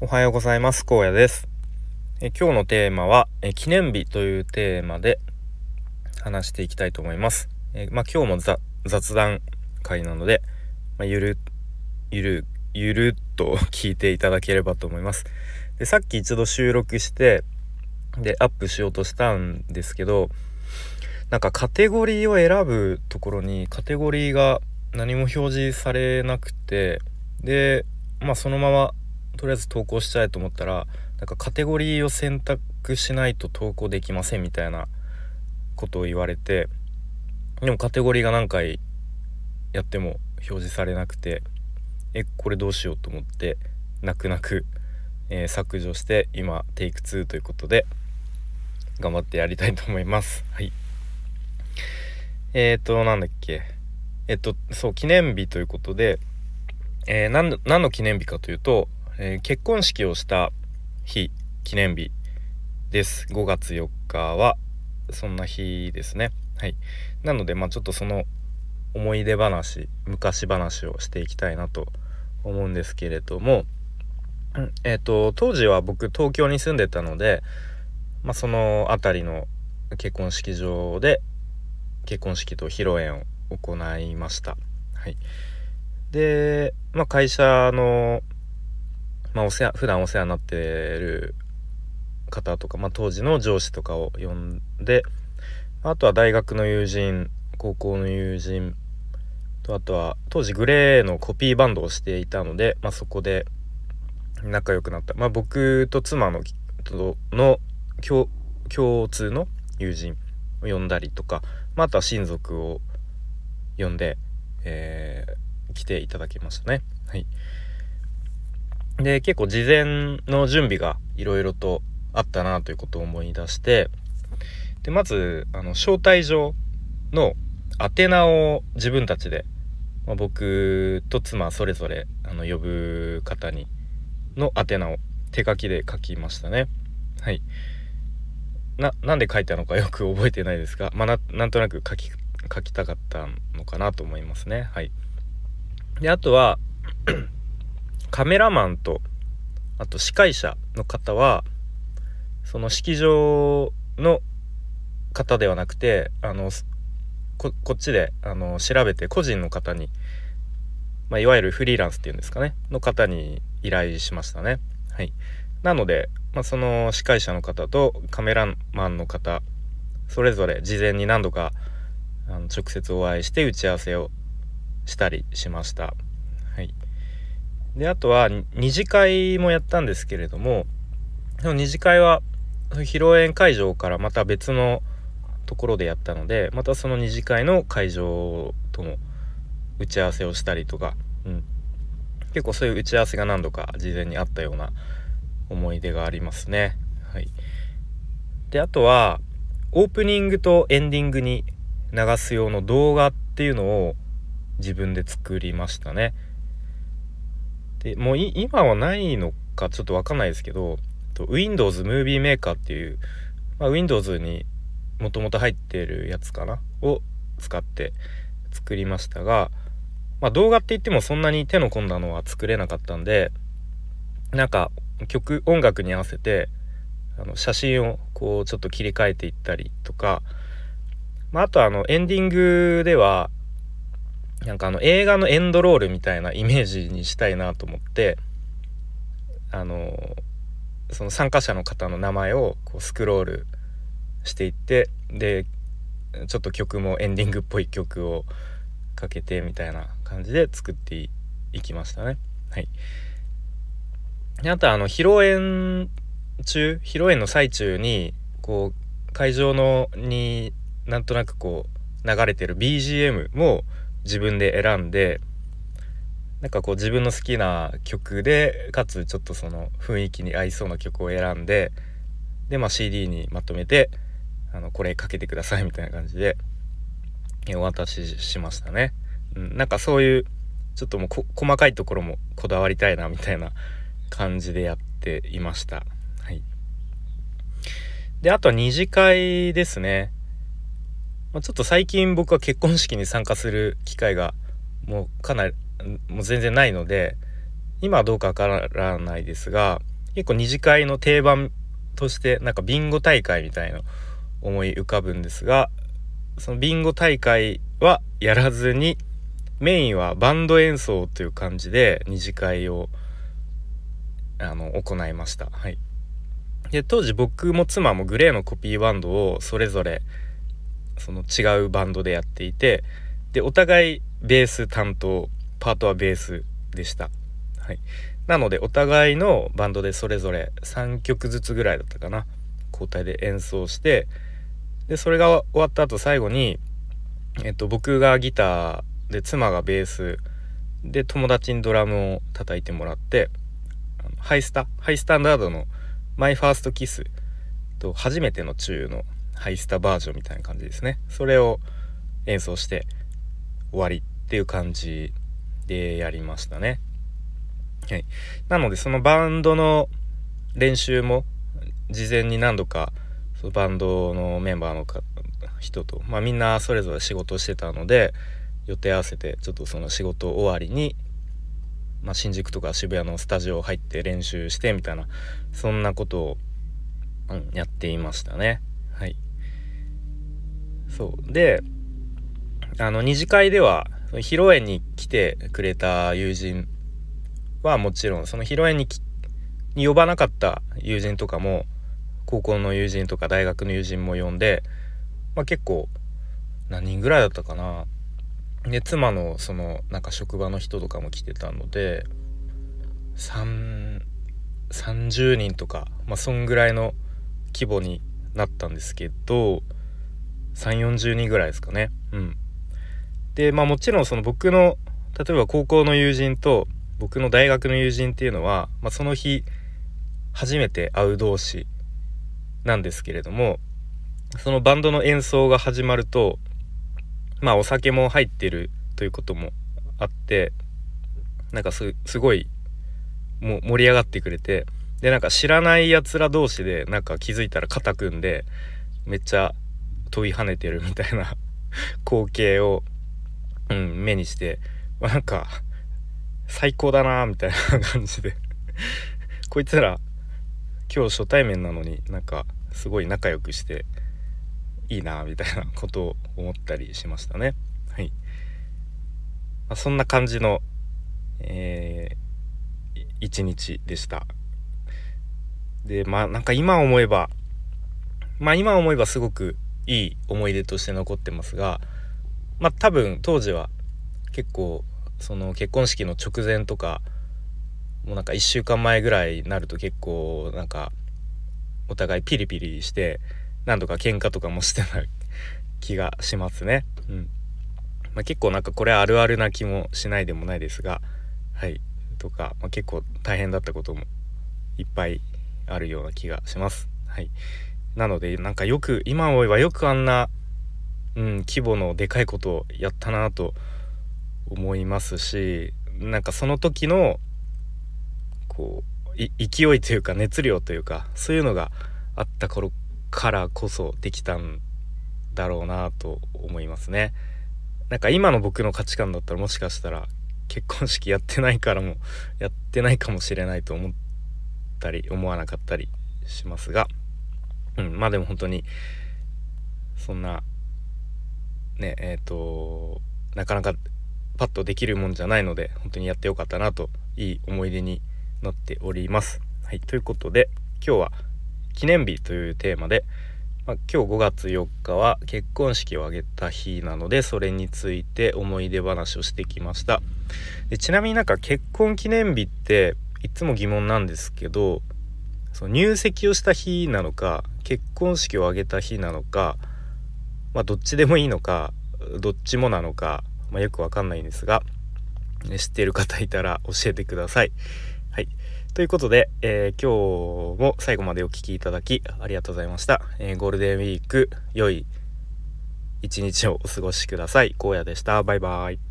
おはようございます。荒野です。え今日のテーマはえ記念日というテーマで話していきたいと思います。えまあ、今日も雑談会なので、まあ、ゆるゆるゆるっと 聞いていただければと思います。でさっき一度収録してでアップしようとしたんですけどなんかカテゴリーを選ぶところにカテゴリーが何も表示されなくてでまあそのままとりあえず投稿したいと思ったらなんかカテゴリーを選択しないと投稿できませんみたいなことを言われてでもカテゴリーが何回やっても表示されなくてえこれどうしようと思って泣く泣く、えー、削除して今テイク2ということで頑張ってやりたいと思います。はい。えっ、ー、となんだっけ。えっとそう記念日ということで、えー、何何の記念日かというとえー、結婚式をした日記念日です。5月4日はそんな日ですね。はい。なのでまあちょっとその思い出話昔話をしていきたいなと思うんですけれどもえっ、ー、と当時は僕東京に住んでたのでまあその辺りの結婚式場で結婚式と披露宴を行いました。はい。でまあ会社のまあ、お世話普段お世話になってる方とか、まあ、当時の上司とかを呼んであとは大学の友人高校の友人とあとは当時グレーのコピーバンドをしていたので、まあ、そこで仲良くなった、まあ、僕と妻のとの共通の友人を呼んだりとか、まあ、あとは親族を呼んで、えー、来ていただきましたね。はいで結構事前の準備がいろいろとあったなということを思い出してでまずあの招待状の宛名を自分たちで、まあ、僕と妻それぞれあの呼ぶ方にの宛名を手書きで書きましたね。はい。な、なんで書いたのかよく覚えてないですが、まあ、なんとなく書き、書きたかったのかなと思いますね。はい。で、あとはカメラマンとあと司会者の方はその式場の方ではなくてあのこっちであの調べて個人の方に、まあ、いわゆるフリーランスっていうんですかねの方に依頼しましたね。はい、なので、まあ、その司会者の方とカメラマンの方それぞれ事前に何度かあの直接お会いして打ち合わせをしたりしました。はいであとは二次会もやったんですけれどもその二次会は披露宴会場からまた別のところでやったのでまたその二次会の会場との打ち合わせをしたりとか、うん、結構そういう打ち合わせが何度か事前にあったような思い出がありますね。はい、であとはオープニングとエンディングに流す用の動画っていうのを自分で作りましたね。でもう今はないのかちょっとわかんないですけど Windows Movie Maker っていう、まあ、Windows にもともと入ってるやつかな？を使って作りましたが、まあ、動画って言ってもそんなに手の込んだのは作れなかったんでなんか曲音楽に合わせてあの写真をこうちょっと切り替えていったりとか、まあ、あとあのエンディングではなんかあの映画のエンドロールみたいなイメージにしたいなと思ってあのその参加者の方の名前をこうスクロールしていってでちょっと曲もエンディングっぽい曲をかけてみたいな感じで作っていきましたね。はい、であとあの披露宴中披露宴の最中にこう会場のになんとなくこう流れてる BGM も自分で選んでなんかこう自分の好きな曲でかつちょっとその雰囲気に合いそうな曲を選んでで、まあ、CD にまとめてあのこれかけてくださいみたいな感じでお渡ししましたね。うん、なんかそういうちょっともう細かいところもこだわりたいなみたいな感じでやっていました。はい、であとは二次会ですね。まあ、ちょっと最近僕は結婚式に参加する機会がもうかなりもう全然ないので今はどうかわからないですが結構二次会の定番としてなんかビンゴ大会みたいな思い浮かぶんですがそのビンゴ大会はやらずにメインはバンド演奏という感じで二次会をあの行いました。はい、で当時僕も妻もグレーのコピーバンドをそれぞれその違うバンドでやっていてでお互いベース担当パートはベースでした。はい、なのでお互いのバンドでそれぞれ3曲ずつぐらいだったかな交代で演奏してでそれが終わった後最後に、えっと、僕がギターで妻がベースで友達にドラムを叩いてもらってハイスタハイスタンダードの「マイファーストキスと初めてのチュウのハイスタバージョンみたいな感じですね。それを演奏して終わりっていう感じでやりましたね。はい。なのでそのバンドの練習も事前に何度かそのバンドのメンバーの人と、まあ、みんなそれぞれ仕事してたので予定合わせてちょっとその仕事終わりに、まあ、新宿とか渋谷のスタジオ入って練習してみたいなそんなことを、うん、やっていましたね。はい。そう。であの二次会では披露宴に来てくれた友人はもちろんその披露宴にに呼ばなかった友人とかも高校の友人とか大学の友人も呼んで、まあ、結構何人ぐらいだったかな。で妻のそのなんか職場の人とかも来てたので30人とかまあそんぐらいの規模になったんですけど3 4 0人ぐらいですかね。うん。でまあもちろんその僕の例えば高校の友人と僕の大学の友人っていうのは、まあ、その日初めて会う同士なんですけれどもそのバンドの演奏が始まるとまあお酒も入ってるということもあってなんかすごいも盛り上がってくれてでなんか知らないやつら同士でなんか気づいたら肩組んでめっちゃ飛び跳ねてるみたいな 光景を、うん、目にして、まあ、なんか最高だなみたいな感じで こいつら今日初対面なのになんかすごい仲良くしていいなみたいな ことを思ったりしましたね。はい。まあ、そんな感じの、えー、一日でした。で、まあなんか今思えば、まあ今思えばすごくいい思い出として残ってますが、まあ多分当時は結構その結婚式の直前とかもうなんか1週間前ぐらいになると結構なんかお互いピリピリして何度か喧嘩とかもしてない 気がしますね。うんまあ、結構なんかこれあるあるな気もしないでもないですがはいとか、まあ、結構大変だったこともいっぱいあるような気がします。はい、なのでなんかよく今思えばよくあんな、うん、規模のでかいことをやったなと思いますしなんかその時のこう勢いというか熱量というかそういうのがあった頃からこそできたんだろうなと思いますね。なんか今の僕の価値観だったらもしかしたら結婚式やってないからもやってないかもしれないと思ったり思わなかったりしますが、うん、まあでも本当にそんなねえっ、ー、となかなかパッとできるもんじゃないので本当にやってよかったなといい思い出になっております。はい、ということで今日は記念日というテーマで、まあ、今日5月4日は結婚式を挙げた日なのでそれについて思い出話をしてきましたでちなみになんか結婚記念日っていつも疑問なんですけどその入籍をした日なのか結婚式を挙げた日なのか、まあ、どっちでもいいのかどっちもなのか、まあ、よくわかんないんですが、ね、知っている方いたら教えてください。はい。ということで、えー、今日も最後までお聴きいただきありがとうございました。えー、ゴールデンウィーク良い一日をお過ごしください。荒野でした。バイバイ。